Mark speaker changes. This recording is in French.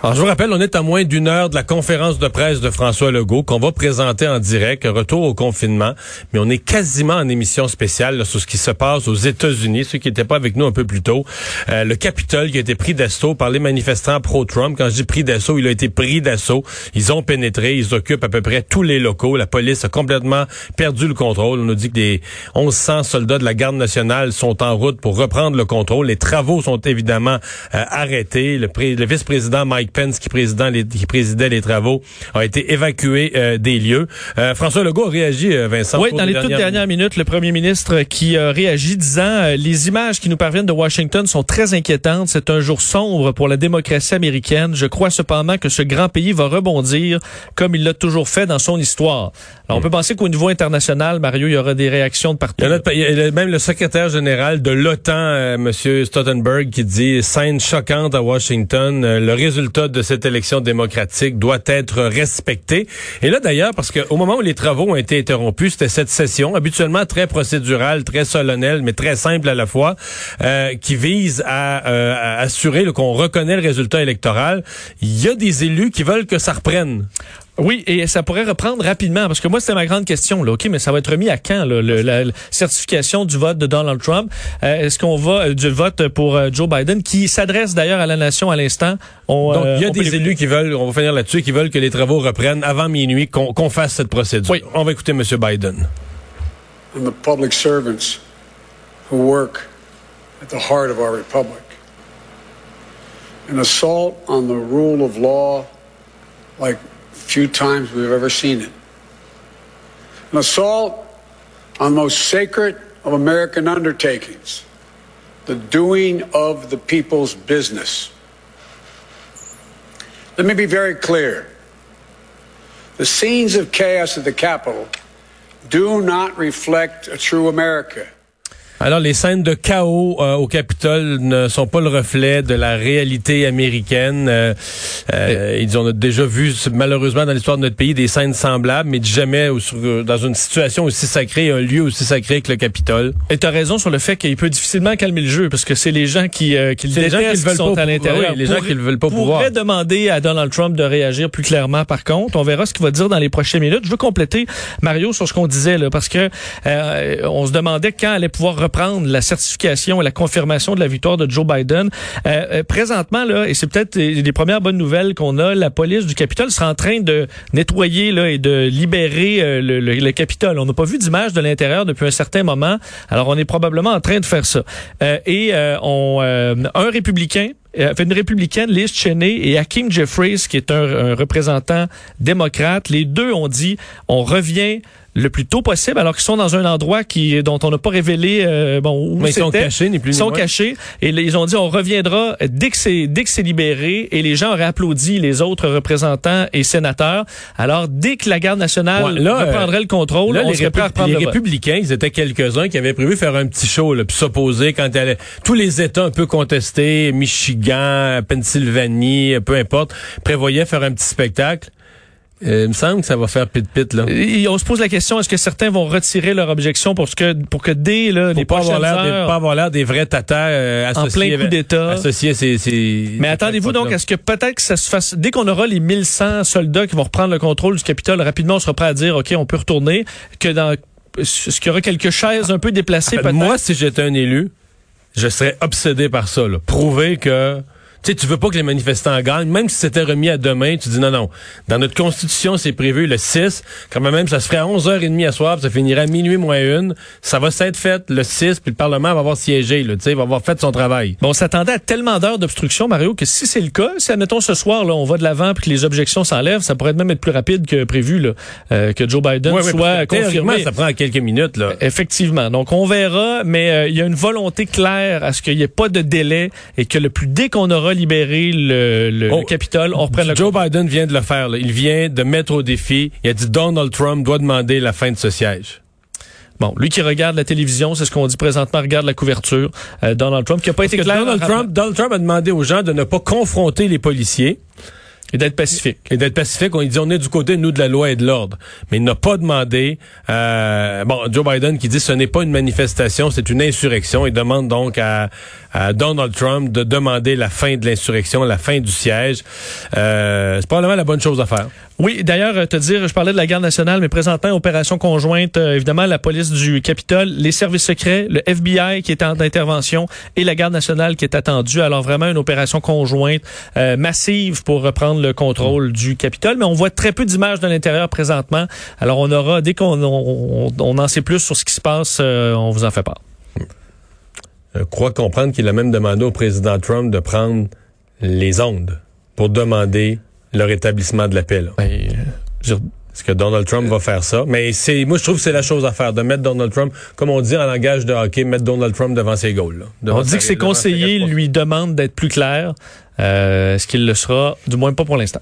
Speaker 1: Alors, je vous rappelle, on est à moins d'une heure de la conférence de presse de François Legault qu'on va présenter en direct, retour au confinement, mais on est quasiment en émission spéciale là, sur ce qui se passe aux États-Unis, ceux qui n'étaient pas avec nous un peu plus tôt. Euh, le Capitole qui a été pris d'assaut par les manifestants pro-Trump. Quand je dis pris d'assaut, il a été pris d'assaut. Ils ont pénétré, ils occupent à peu près tous les locaux. La police a complètement perdu le contrôle. On nous dit que des 1100 soldats de la garde nationale sont en route pour reprendre le contrôle. Les travaux sont évidemment euh, arrêtés. Le, le vice-président Mike Pence, qui, président les, qui présidait les travaux, a été évacué euh, des lieux. Euh, François Legault a réagi, euh, Vincent.
Speaker 2: Oui, dans les toutes dernières minutes, le premier ministre qui a réagi disant les images qui nous parviennent de Washington sont très inquiétantes. C'est un jour sombre pour la démocratie américaine. Je crois cependant que ce grand pays va rebondir comme il l'a toujours fait dans son histoire. Alors, on peut penser qu'au niveau international, Mario, il y aura des réactions de partout.
Speaker 1: Il y a même le secrétaire général de l'OTAN, Monsieur M. Stoltenberg, qui dit scène choquante à Washington. le résultat de cette élection démocratique doit être respecté. Et là, d'ailleurs, parce qu'au moment où les travaux ont été interrompus, c'était cette session, habituellement très procédurale, très solennelle, mais très simple à la fois, euh, qui vise à, euh, à assurer qu'on reconnaît le résultat électoral. Il y a des élus qui veulent que ça reprenne.
Speaker 2: Oui, et ça pourrait reprendre rapidement, parce que moi, c'était ma grande question. Là. OK, mais ça va être remis à quand, là, le, la, certification du vote de Donald Trump? Euh, Est-ce qu'on va euh, du vote pour euh, Joe Biden, qui s'adresse d'ailleurs à la nation à l'instant?
Speaker 1: Donc, il y a des élus qui veulent, on va finir là-dessus, qui veulent que les travaux reprennent avant minuit, qu'on qu fasse cette procédure.
Speaker 2: Oui.
Speaker 1: On va écouter M. Biden.
Speaker 3: And the public servants who work at the heart of our republic. An assault on the rule of law like few times we've ever seen it. An assault on the most sacred of American undertakings, the doing of the people's business. Let me be very clear. The scenes of chaos at the Capitol do not reflect a true America.
Speaker 1: Alors, les scènes de chaos euh, au Capitole ne sont pas le reflet de la réalité américaine. Euh, euh, ils ont déjà vu, malheureusement, dans l'histoire de notre pays, des scènes semblables, mais jamais dans une situation aussi sacrée, un lieu aussi sacré que le Capitole.
Speaker 2: Et tu as raison sur le fait qu'il peut difficilement calmer le jeu, parce que c'est les gens qui, euh, qui le détestent, qui, qui sont à l'intérieur.
Speaker 1: Oui, les gens qui ne veulent pas pouvoir.
Speaker 2: pourrait demander à Donald Trump de réagir plus clairement, par contre. On verra ce qu'il va dire dans les prochaines minutes. Je veux compléter, Mario, sur ce qu'on disait, là, parce que euh, on se demandait quand allait pouvoir reprendre la certification et la confirmation de la victoire de Joe Biden. Euh, euh, présentement, là, et c'est peut-être les premières bonnes nouvelles qu'on a, la police du Capitole sera en train de nettoyer là, et de libérer euh, le, le, le, Capitole. On n'a pas vu d'image de l'intérieur depuis un certain moment, alors on est probablement en train de faire ça. Euh, et on, un républicain une républicaine, Liz Cheney et Hakeem Jeffries, qui est un, un représentant démocrate. Les deux ont dit, on revient le plus tôt possible, alors qu'ils sont dans un endroit qui dont on n'a pas révélé euh, bon où
Speaker 1: Mais ils sont cachés, ni plus
Speaker 2: Ils sont
Speaker 1: moins.
Speaker 2: cachés et ils ont dit on reviendra dès que c'est dès que c'est libéré et les gens auraient applaudi les autres représentants et sénateurs. Alors dès que la garde nationale
Speaker 1: Ouais, là,
Speaker 2: reprendrait
Speaker 1: euh,
Speaker 2: le contrôle,
Speaker 1: Là,
Speaker 2: on
Speaker 1: les,
Speaker 2: serait prêt à reprendre
Speaker 1: les
Speaker 2: le
Speaker 1: républicains, ils étaient quelques-uns qui avaient prévu faire un petit show, là, puis s'opposer quand elle tous les États un peu contestés, Michigan, Pennsylvanie, peu importe, prévoyaient faire un petit spectacle. Euh, il me semble que ça va faire pit-pit, là.
Speaker 2: Et on se pose la question est-ce que certains vont retirer leur objection pour que pour que dès là, les
Speaker 1: pas avoir l'air des, pas avoir l'air des vrais tatas euh,
Speaker 2: En
Speaker 1: associés
Speaker 2: plein coup d'État.
Speaker 1: associés ces, ces-
Speaker 2: Mais attendez-vous donc
Speaker 1: crackpots-là.
Speaker 2: à ce que peut-être que ça se fasse dès qu'on aura les 1100 soldats qui vont reprendre le contrôle du Capitole rapidement, on sera prêt à dire ok, on peut retourner. Que dans ce qu'il y aura quelques chaises un peu déplacées peut-être?
Speaker 1: Moi, si j'étais un élu, je serais obsédé par ça. Là. Prouver que tu sais, tu veux pas que les manifestants gagnent, même si c'était remis à demain, tu dis non, non. Dans notre constitution, c'est prévu le 6. Quand même, ça se ferait à 11h30 à soir, puis ça finirait à minuit moins une. Ça va s'être fait le 6, puis le Parlement va avoir siégé, là, tu sais, il va avoir fait son travail.
Speaker 2: Bon, on s'attendait à tellement d'heures d'obstruction, Mario, que si c'est le cas, si admettons ce soir, là, on va de l'avant puis que les objections s'enlèvent, ça pourrait même être plus rapide que prévu, là, euh, que Joe Biden
Speaker 1: Ouais,
Speaker 2: soit confirmé.
Speaker 1: ça prend quelques minutes, là.
Speaker 2: Effectivement. Donc, on verra, mais euh, il y a une volonté claire à ce qu'il n'y ait pas de délai et que le plus dès qu'on aura libéré le, le,
Speaker 1: Oh,
Speaker 2: le Capitole, on reprenne le
Speaker 1: Joe Biden vient de le faire. là. Il vient de mettre au défi. Il a dit Donald Trump doit demander la fin de ce siège.
Speaker 2: Bon, lui qui regarde la télévision, c'est ce qu'on dit présentement, regarde la couverture. Euh, Donald Trump, qui n'a pas été
Speaker 1: Parce
Speaker 2: clair.
Speaker 1: Donald Trump, Donald Trump a demandé aux gens de ne pas confronter les policiers.
Speaker 2: Et d'être pacifique.
Speaker 1: Et d'être pacifique. On dit on est du côté, nous, de la loi et de l'ordre. Mais il n'a pas demandé... Euh, bon, Joe Biden qui dit ce n'est pas une manifestation, c'est une insurrection. Il demande donc à, à, Donald Trump de demander la fin de l'insurrection, la fin du siège. Euh, c'est probablement la bonne chose à faire.
Speaker 2: Oui, d'ailleurs, euh, te dire, je parlais de la garde nationale, mais présentement, opération conjointe, euh, évidemment, la police du Capitole, les services secrets, le FBI qui est en intervention et la garde nationale qui est attendue. Alors vraiment une opération conjointe euh, massive pour reprendre le contrôle du Capitole. Mais on voit très peu d'images de l'intérieur présentement. Alors on aura, dès qu'on on, on en sait plus sur ce qui se passe, on vous en fait part.
Speaker 1: Je crois comprendre qu'il a même demandé au président Trump de prendre les ondes pour demander le rétablissement de la paix. Là.
Speaker 2: Ben, je...
Speaker 1: Est-ce que Donald Trump va faire ça? Mais c'est, moi, je trouve que c'est la chose à faire, de mettre Donald Trump, comme on dit en langage de hockey, mettre Donald Trump devant ses goals. Là,
Speaker 2: on dit que ses conseillers lui demandent d'être plus clair. Euh, Est-ce qu'il le sera? Du moins pas pour l'instant.